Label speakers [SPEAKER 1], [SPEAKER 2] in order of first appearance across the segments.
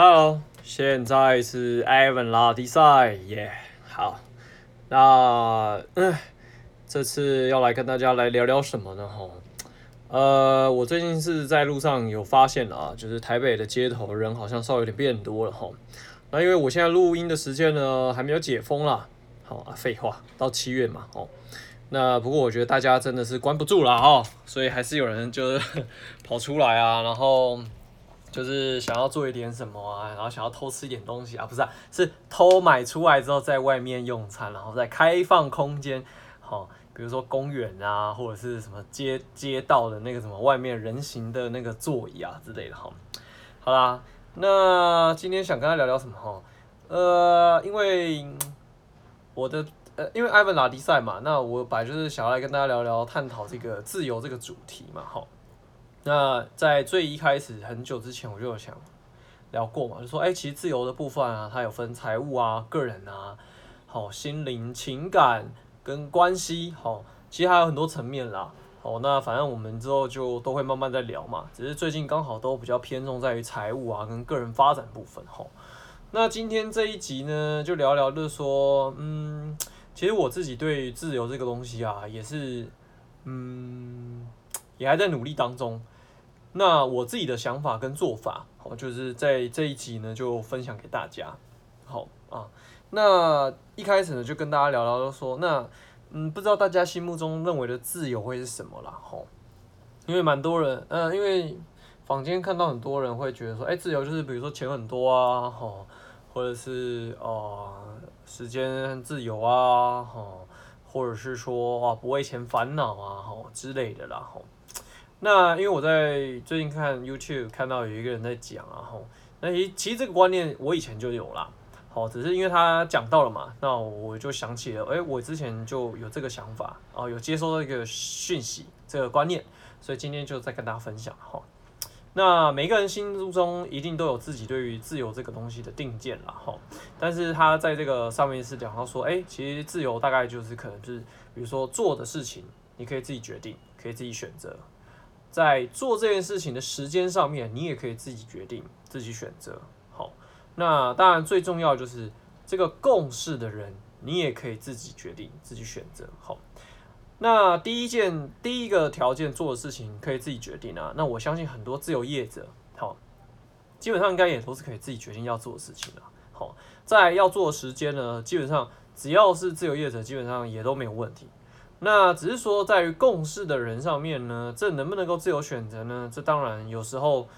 [SPEAKER 1] Hello，现在是 Evan 拉迪赛耶。好，那嗯，这次要来跟大家来聊聊什么呢？哈，呃，我最近是在路上有发现啊，就是台北的街头人好像稍微有点变多了哈。那因为我现在录音的时间呢，还没有解封啦。好啊，废话，到七月嘛，哦。那不过我觉得大家真的是关不住了哈，所以还是有人就是 跑出来啊，然后。就是想要做一点什么啊，然后想要偷吃一点东西啊，不是啊，是偷买出来之后在外面用餐，然后在开放空间，好，比如说公园啊，或者是什么街街道的那个什么外面人行的那个座椅啊之类的哈。好啦，那今天想跟他聊聊什么哈？呃，因为我的呃，因为艾文拉迪赛嘛，那我本来就是想要来跟大家聊聊探讨这个自由这个主题嘛，哈。那在最一开始很久之前，我就有想聊过嘛，就说，哎，其实自由的部分啊，它有分财务啊、个人啊、好心灵、情感跟关系，好，其实还有很多层面啦。好，那反正我们之后就都会慢慢再聊嘛。只是最近刚好都比较偏重在于财务啊跟个人发展部分，哈。那今天这一集呢，就聊聊，就是说，嗯，其实我自己对自由这个东西啊，也是，嗯，也还在努力当中。那我自己的想法跟做法，好，就是在这一集呢，就分享给大家。好啊，那一开始呢，就跟大家聊聊，就说，那嗯，不知道大家心目中认为的自由会是什么啦？吼，因为蛮多人，嗯，因为坊间看到很多人会觉得说，哎，自由就是比如说钱很多啊，吼，或者是哦、时间自由啊，吼，或者是说啊，不为钱烦恼啊，吼之类的啦，吼。那因为我在最近看 YouTube 看到有一个人在讲啊，吼，那其实这个观念我以前就有啦，好，只是因为他讲到了嘛，那我就想起了，诶，我之前就有这个想法，哦，有接收到一个讯息，这个观念，所以今天就再跟大家分享哈。那每个人心目中一定都有自己对于自由这个东西的定见啦，哈，但是他在这个上面是讲到说，诶，其实自由大概就是可能就是，比如说做的事情，你可以自己决定，可以自己选择。在做这件事情的时间上面，你也可以自己决定、自己选择。好，那当然最重要就是这个共事的人，你也可以自己决定、自己选择。好，那第一件、第一个条件做的事情可以自己决定啊。那我相信很多自由业者，好，基本上应该也都是可以自己决定要做的事情了。好，在要做的时间呢，基本上只要是自由业者，基本上也都没有问题。那只是说，在于共事的人上面呢，这能不能够自由选择呢？这当然有时候，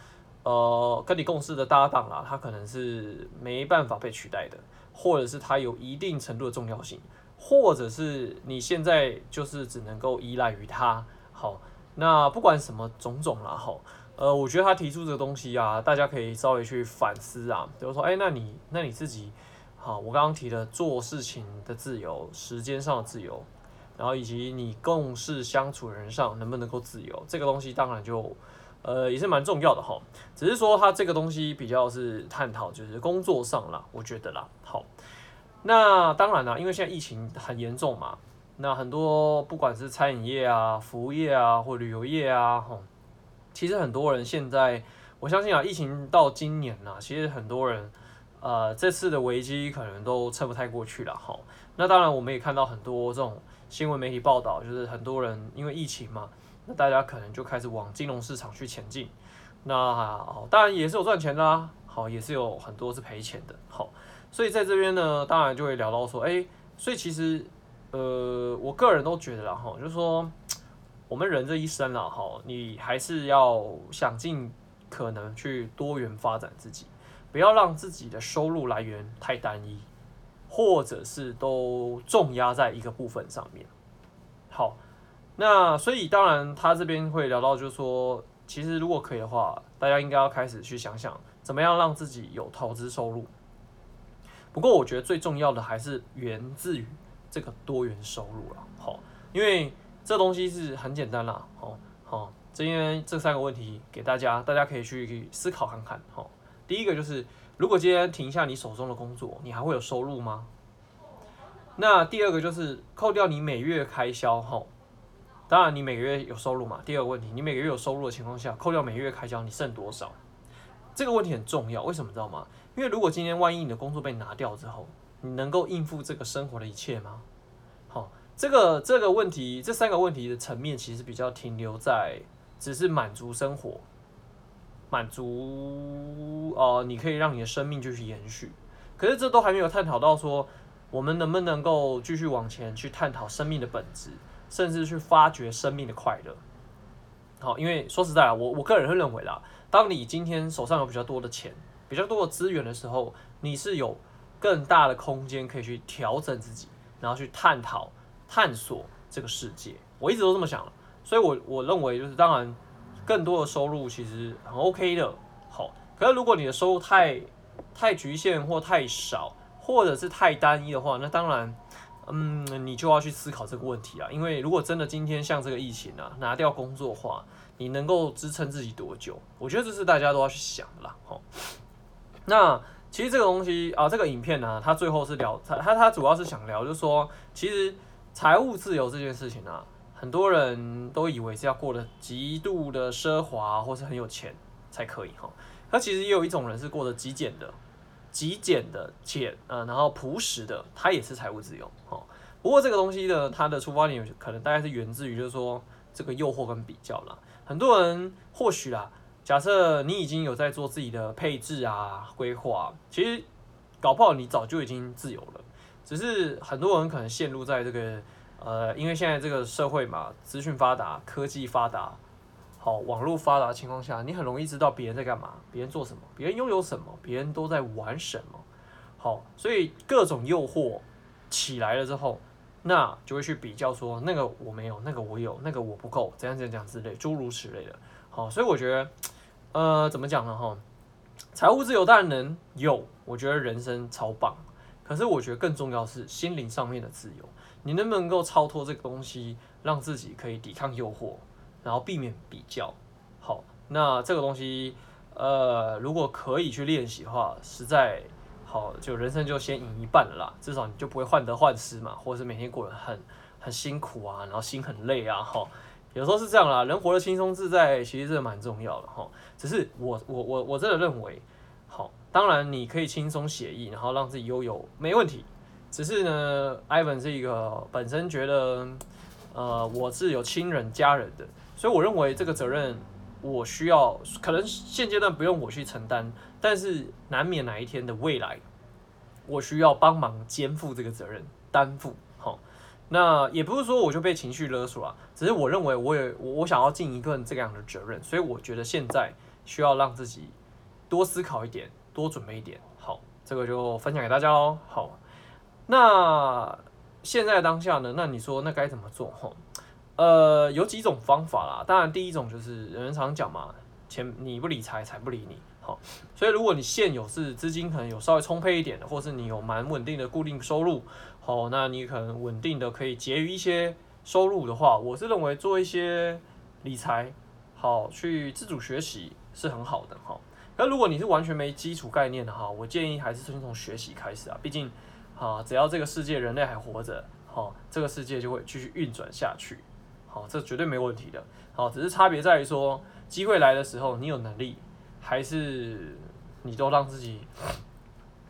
[SPEAKER 1] 呃，跟你共事的搭档啊，他可能是没办法被取代的，或者是他有一定程度的重要性，或者是你现在就是只能够依赖于他。好，那不管什么种种啦，好，呃，我觉得他提出这个东西啊，大家可以稍微去反思啊，比如说，哎，那你那你自己，好，我刚刚提的做事情的自由，时间上的自由。然后以及你共事相处人上能不能够自由，这个东西当然就，呃，也是蛮重要的哈。只是说它这个东西比较是探讨就是工作上啦，我觉得啦。好，那当然啦，因为现在疫情很严重嘛，那很多不管是餐饮业啊、服务业啊或旅游业啊，哈，其实很多人现在，我相信啊，疫情到今年呐，其实很多人，呃，这次的危机可能都撑不太过去了哈。那当然我们也看到很多这种。新闻媒体报道，就是很多人因为疫情嘛，那大家可能就开始往金融市场去前进。那好，当然也是有赚钱啦，好，也是有很多是赔钱的。好，所以在这边呢，当然就会聊到说，哎，所以其实，呃，我个人都觉得啦，哈，就是说，我们人这一生啦，哈，你还是要想尽可能去多元发展自己，不要让自己的收入来源太单一。或者是都重压在一个部分上面。好，那所以当然他这边会聊到，就是说，其实如果可以的话，大家应该要开始去想想，怎么样让自己有投资收入。不过我觉得最重要的还是源自于这个多元收入了。好，因为这东西是很简单啦。好，好，这边这三个问题给大家，大家可以去思考看看。好，第一个就是。如果今天停下你手中的工作，你还会有收入吗？那第二个就是扣掉你每月开销后，当然你每个月有收入嘛。第二个问题，你每个月有收入的情况下，扣掉每月开销，你剩多少？这个问题很重要，为什么知道吗？因为如果今天万一你的工作被拿掉之后，你能够应付这个生活的一切吗？好，这个这个问题，这三个问题的层面其实比较停留在只是满足生活，满足呃，你可以让你的生命继续延续。可是这都还没有探讨到说，我们能不能够继续往前去探讨生命的本质，甚至去发掘生命的快乐。好，因为说实在啊，我我个人会认为啦，当你今天手上有比较多的钱，比较多的资源的时候，你是有更大的空间可以去调整自己，然后去探讨、探索这个世界。我一直都这么想，所以我我认为就是，当然更多的收入其实很 OK 的。好，可是如果你的收入太太局限或太少，或者是太单一的话，那当然，嗯，你就要去思考这个问题啊。因为如果真的今天像这个疫情啊，拿掉工作的话，你能够支撑自己多久？我觉得这是大家都要去想的啦。好。那其实这个东西啊，这个影片呢、它最后是聊它它它主要是想聊，就是说，其实财务自由这件事情啊，很多人都以为是要过得极度的奢华或是很有钱才可以哈。那其实也有一种人是过得极简的、极简的简呃，然后朴实的，他也是财务自由哈。不过这个东西呢，它的出发点可能大概是源自于就是说这个诱惑跟比较啦。很多人或许啦。假设你已经有在做自己的配置啊、规划，其实搞不好你早就已经自由了，只是很多人可能陷入在这个呃，因为现在这个社会嘛，资讯发达、科技发达、好网络发达的情况下，你很容易知道别人在干嘛、别人做什么、别人拥有什么、别人都在玩什么，好，所以各种诱惑起来了之后，那就会去比较说那个我没有，那个我有，那个我不够，怎样怎样之类，诸如此类的，好，所以我觉得。呃，怎么讲呢？哈，财务自由当然能有，我觉得人生超棒。可是我觉得更重要是心灵上面的自由。你能不能够超脱这个东西，让自己可以抵抗诱惑，然后避免比较？好，那这个东西，呃，如果可以去练习的话，实在好，就人生就先赢一半了啦。至少你就不会患得患失嘛，或者是每天过得很很辛苦啊，然后心很累啊，哈。有时候是这样啦，人活得轻松自在，其实这蛮重要的哈。只是我我我我真的认为，好，当然你可以轻松写意，然后让自己悠游，没问题。只是呢，Ivan 是一个本身觉得，呃，我是有亲人家人的，所以我认为这个责任我需要，可能现阶段不用我去承担，但是难免哪一天的未来，我需要帮忙肩负这个责任，担负。好那也不是说我就被情绪勒索了，只是我认为我也我想要尽一份这样的责任，所以我觉得现在需要让自己多思考一点，多准备一点。好，这个就分享给大家喽。好，那现在当下呢？那你说那该怎么做？哈，呃，有几种方法啦。当然，第一种就是人人常讲嘛，钱你不理财，财不理你。好，所以如果你现有是资金可能有稍微充沛一点的，或是你有蛮稳定的固定收入。好，那你可能稳定的可以结余一些收入的话，我是认为做一些理财，好去自主学习是很好的哈。那如果你是完全没基础概念的哈，我建议还是先从学习开始啊。毕竟，啊，只要这个世界人类还活着，好，这个世界就会继续运转下去，好，这绝对没问题的。好，只是差别在于说，机会来的时候，你有能力，还是你都让自己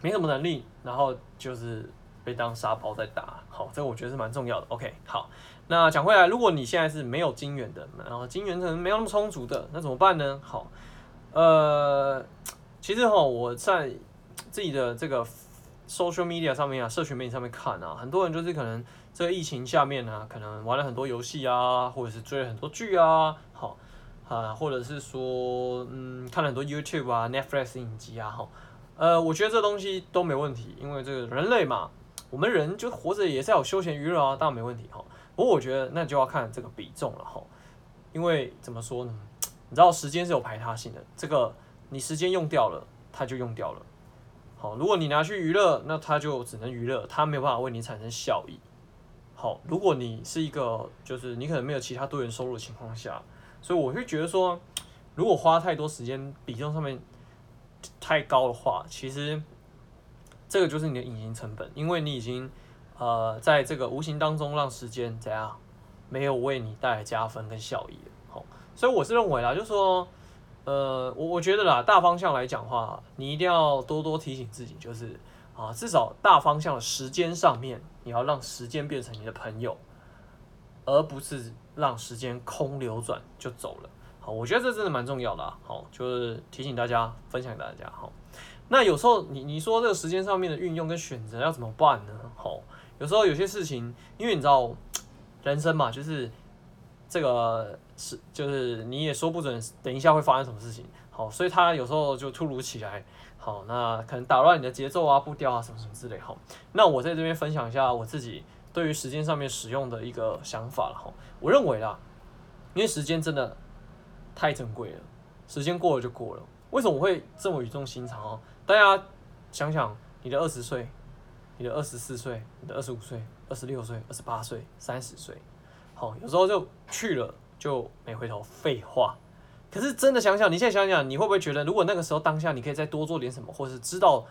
[SPEAKER 1] 没什么能力，然后就是。被当沙包在打，好，这我觉得是蛮重要的。OK，好，那讲回来，如果你现在是没有金元的，然后金元可能没有那么充足的，那怎么办呢？好，呃，其实哈，我在自己的这个 social media 上面啊，社群媒体上面看啊，很多人就是可能这个疫情下面呢、可能玩了很多游戏啊，或者是追了很多剧啊，好啊，或者是说嗯，看了很多 YouTube 啊、Netflix 影集啊，哈，呃，我觉得这东西都没问题，因为这个人类嘛。我们人就活着也是要有休闲娱乐啊，当然没问题哈。不过我觉得那就要看这个比重了哈，因为怎么说呢？你知道时间是有排他性的，这个你时间用掉了，它就用掉了。好，如果你拿去娱乐，那它就只能娱乐，它没有办法为你产生效益。好，如果你是一个就是你可能没有其他多元收入的情况下，所以我会觉得说，如果花太多时间比重上面太高的话，其实。这个就是你的隐形成本，因为你已经，呃，在这个无形当中让时间怎样，没有为你带来加分跟效益。好，所以我是认为啦，就是说，呃，我我觉得啦，大方向来讲话，你一定要多多提醒自己，就是啊，至少大方向的时间上面，你要让时间变成你的朋友，而不是让时间空流转就走了。好，我觉得这真的蛮重要的。好，就是提醒大家，分享给大家。好，那有时候你你说这个时间上面的运用跟选择要怎么办呢？好，有时候有些事情，因为你知道，人生嘛，就是这个是就是你也说不准，等一下会发生什么事情。好，所以他有时候就突如其来。好，那可能打乱你的节奏啊、步调啊什么什么之类。好，那我在这边分享一下我自己对于时间上面使用的一个想法了。哈，我认为啦，因为时间真的。太珍贵了，时间过了就过了。为什么我会这么语重心长哦？大家想想，你的二十岁，你的二十四岁，你的二十五岁，二十六岁，二十八岁，三十岁，好，有时候就去了就没回头。废话，可是真的想想，你现在想想，你会不会觉得，如果那个时候当下你可以再多做点什么，或是知道？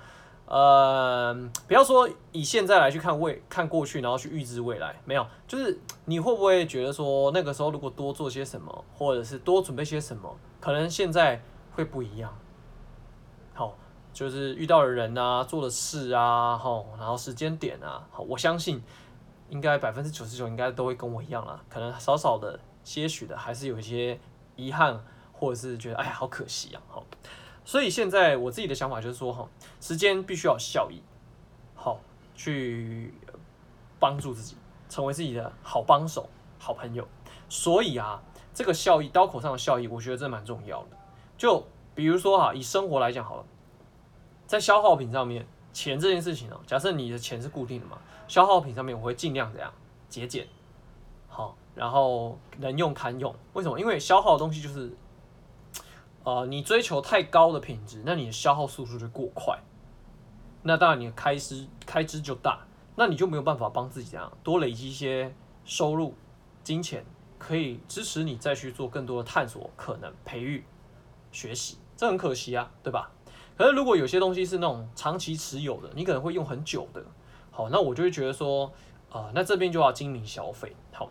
[SPEAKER 1] 呃，不要说以现在来去看未看过去，然后去预知未来，没有，就是你会不会觉得说那个时候如果多做些什么，或者是多准备些什么，可能现在会不一样。好，就是遇到的人啊，做的事啊，好，然后时间点啊，好，我相信应该百分之九十九应该都会跟我一样啦，可能少少的些许的还是有一些遗憾，或者是觉得哎呀好可惜啊，好。所以现在我自己的想法就是说，哈，时间必须要有效益，好，去帮助自己，成为自己的好帮手、好朋友。所以啊，这个效益，刀口上的效益，我觉得这蛮重要的。就比如说哈，以生活来讲好了，在消耗品上面，钱这件事情哦，假设你的钱是固定的嘛，消耗品上面我会尽量这样节俭，好，然后能用堪用。为什么？因为消耗的东西就是。呃，你追求太高的品质，那你的消耗速度就过快，那当然你的开支开支就大，那你就没有办法帮自己这样多累积一些收入、金钱，可以支持你再去做更多的探索、可能培育、学习，这很可惜啊，对吧？可是如果有些东西是那种长期持有的，你可能会用很久的，好，那我就会觉得说，啊、呃，那这边就要精明消费，好。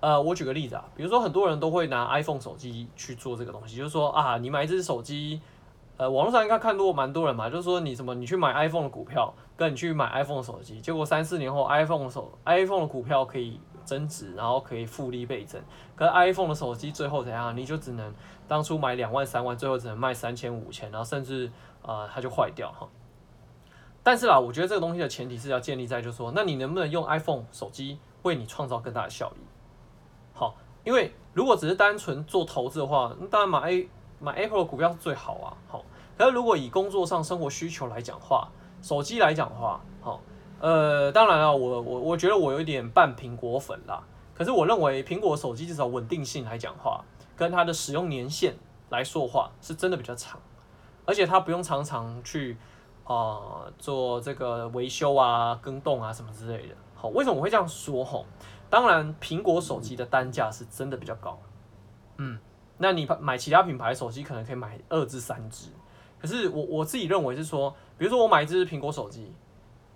[SPEAKER 1] 呃，我举个例子啊，比如说很多人都会拿 iPhone 手机去做这个东西，就是说啊，你买一支手机，呃，网络上应该看过蛮多人嘛，就是说你什么，你去买 iPhone 的股票，跟你去买 iPhone 手机，结果三四年后 iPhone 手 iPhone 的股票可以增值，然后可以复利倍增，可是 iPhone 的手机最后怎样？你就只能当初买两万三万，最后只能卖三千五千，然后甚至呃它就坏掉哈。但是啦，我觉得这个东西的前提是要建立在，就是说，那你能不能用 iPhone 手机为你创造更大的效益？好，因为如果只是单纯做投资的话，那当然买 A 买 Apple 的股票是最好啊。好，可是如果以工作上生活需求来讲话，手机来讲话，好，呃，当然了，我我我觉得我有一点半苹果粉啦。可是我认为苹果手机至少稳定性来讲话，跟它的使用年限来说话，是真的比较长，而且它不用常常去啊、做这个维修啊、更动啊什么之类的。好，为什么我会这样说？吼。当然，苹果手机的单价是真的比较高，嗯，那你买其他品牌手机可能可以买二至三支，可是我我自己认为是说，比如说我买一支苹果手机，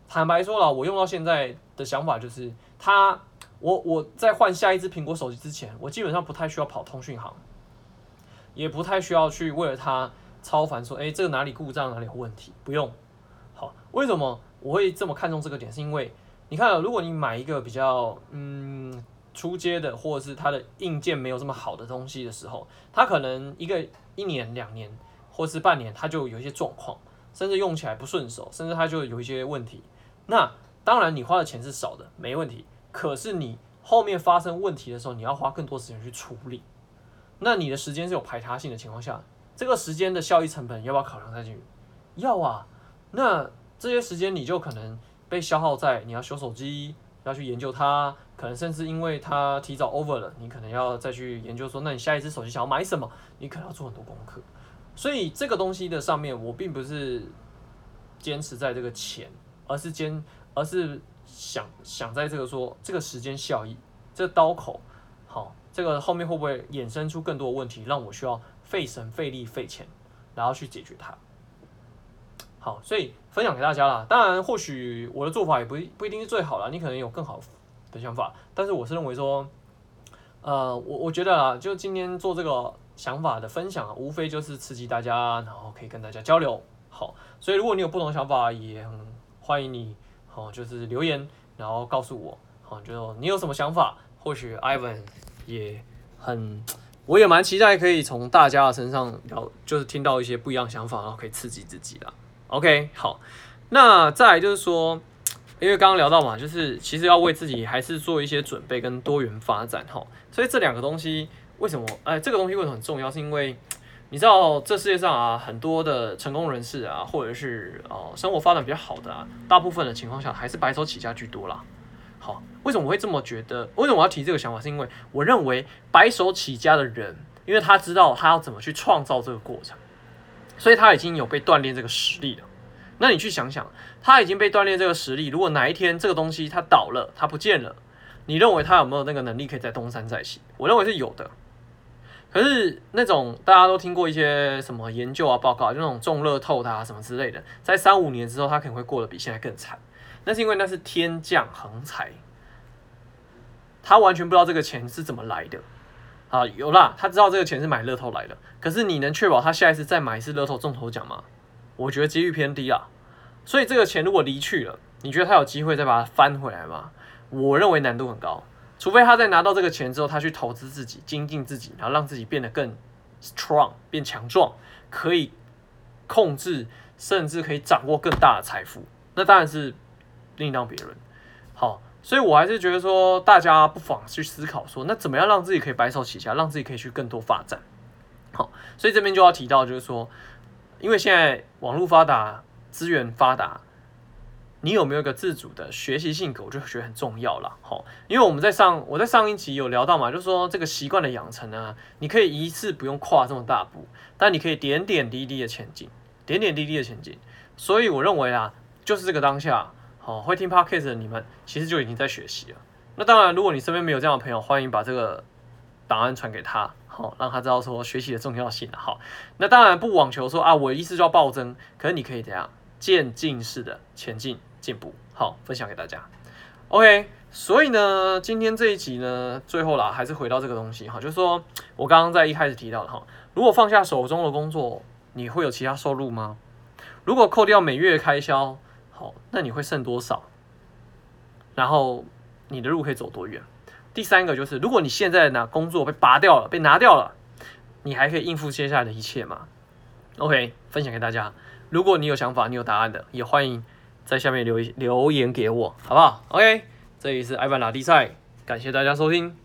[SPEAKER 1] 坦白说了，我用到现在的想法就是，它我我在换下一支苹果手机之前，我基本上不太需要跑通讯行，也不太需要去为了它超烦说，哎，这个哪里故障哪里有问题，不用。好，为什么我会这么看重这个点？是因为。你看，如果你买一个比较嗯初阶的，或者是它的硬件没有这么好的东西的时候，它可能一个一年、两年，或是半年，它就有一些状况，甚至用起来不顺手，甚至它就有一些问题。那当然，你花的钱是少的，没问题。可是你后面发生问题的时候，你要花更多时间去处理。那你的时间是有排他性的情况下，这个时间的效益成本要不要考量在进去？要啊。那这些时间你就可能。被消耗在你要修手机，要去研究它，可能甚至因为它提早 over 了，你可能要再去研究说，那你下一支手机想要买什么？你可能要做很多功课。所以这个东西的上面，我并不是坚持在这个钱，而是坚，而是想想在这个说这个时间效益，这个刀口，好，这个后面会不会衍生出更多的问题，让我需要费神费力费钱，然后去解决它。好，所以分享给大家啦。当然，或许我的做法也不不一定是最好啦，你可能有更好的想法。但是我是认为说，呃，我我觉得啊，就今天做这个想法的分享，无非就是刺激大家，然后可以跟大家交流。好，所以如果你有不同的想法，也很欢迎你，好，就是留言，然后告诉我，好，就你有什么想法，或许 Ivan 也很，我也蛮期待可以从大家的身上聊，就是听到一些不一样的想法，然后可以刺激自己啦。OK，好，那再就是说，因为刚刚聊到嘛，就是其实要为自己还是做一些准备跟多元发展，哈，所以这两个东西为什么，哎，这个东西为什么很重要？是因为你知道这世界上啊，很多的成功人士啊，或者是哦生活发展比较好的啊，大部分的情况下还是白手起家居多啦。好，为什么我会这么觉得？为什么我要提这个想法？是因为我认为白手起家的人，因为他知道他要怎么去创造这个过程。所以他已经有被锻炼这个实力了。那你去想想，他已经被锻炼这个实力，如果哪一天这个东西它倒了，它不见了，你认为他有没有那个能力可以再东山再起？我认为是有的。可是那种大家都听过一些什么研究啊、报告，就那种中乐透的啊什么之类的，在三五年之后，他可能会过得比现在更惨。那是因为那是天降横财，他完全不知道这个钱是怎么来的。啊，有啦，他知道这个钱是买乐透来的，可是你能确保他下一次再买一次乐透中头奖吗？我觉得几率偏低啊。所以这个钱如果离去了，你觉得他有机会再把它翻回来吗？我认为难度很高，除非他在拿到这个钱之后，他去投资自己、精进自己，然后让自己变得更 strong、变强壮，可以控制甚至可以掌握更大的财富，那当然是另当别论。好。所以，我还是觉得说，大家不妨去思考说，那怎么样让自己可以白手起家，让自己可以去更多发展。好，所以这边就要提到，就是说，因为现在网络发达，资源发达，你有没有一个自主的学习性格，我就觉得很重要了。好，因为我们在上，我在上一集有聊到嘛，就是说这个习惯的养成呢，你可以一次不用跨这么大步，但你可以点点滴滴的前进，点点滴滴的前进。所以我认为啊，就是这个当下。好，会听 Podcast 的你们其实就已经在学习了。那当然，如果你身边没有这样的朋友，欢迎把这个档案传给他，好，让他知道说学习的重要性。好，那当然不妄求说啊，我一次就要暴增，可是你可以怎样渐进式的前进进步。好，分享给大家。OK，所以呢，今天这一集呢，最后啦，还是回到这个东西哈，就是说我刚刚在一开始提到的哈，如果放下手中的工作，你会有其他收入吗？如果扣掉每月开销？那你会剩多少？然后你的路可以走多远？第三个就是，如果你现在拿工作被拔掉了，被拿掉了，你还可以应付接下来的一切吗？OK，分享给大家。如果你有想法，你有答案的，也欢迎在下面留留言给我，好不好？OK，这里是艾凡拉力赛，感谢大家收听，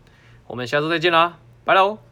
[SPEAKER 1] 我们下周再见啦，拜喽。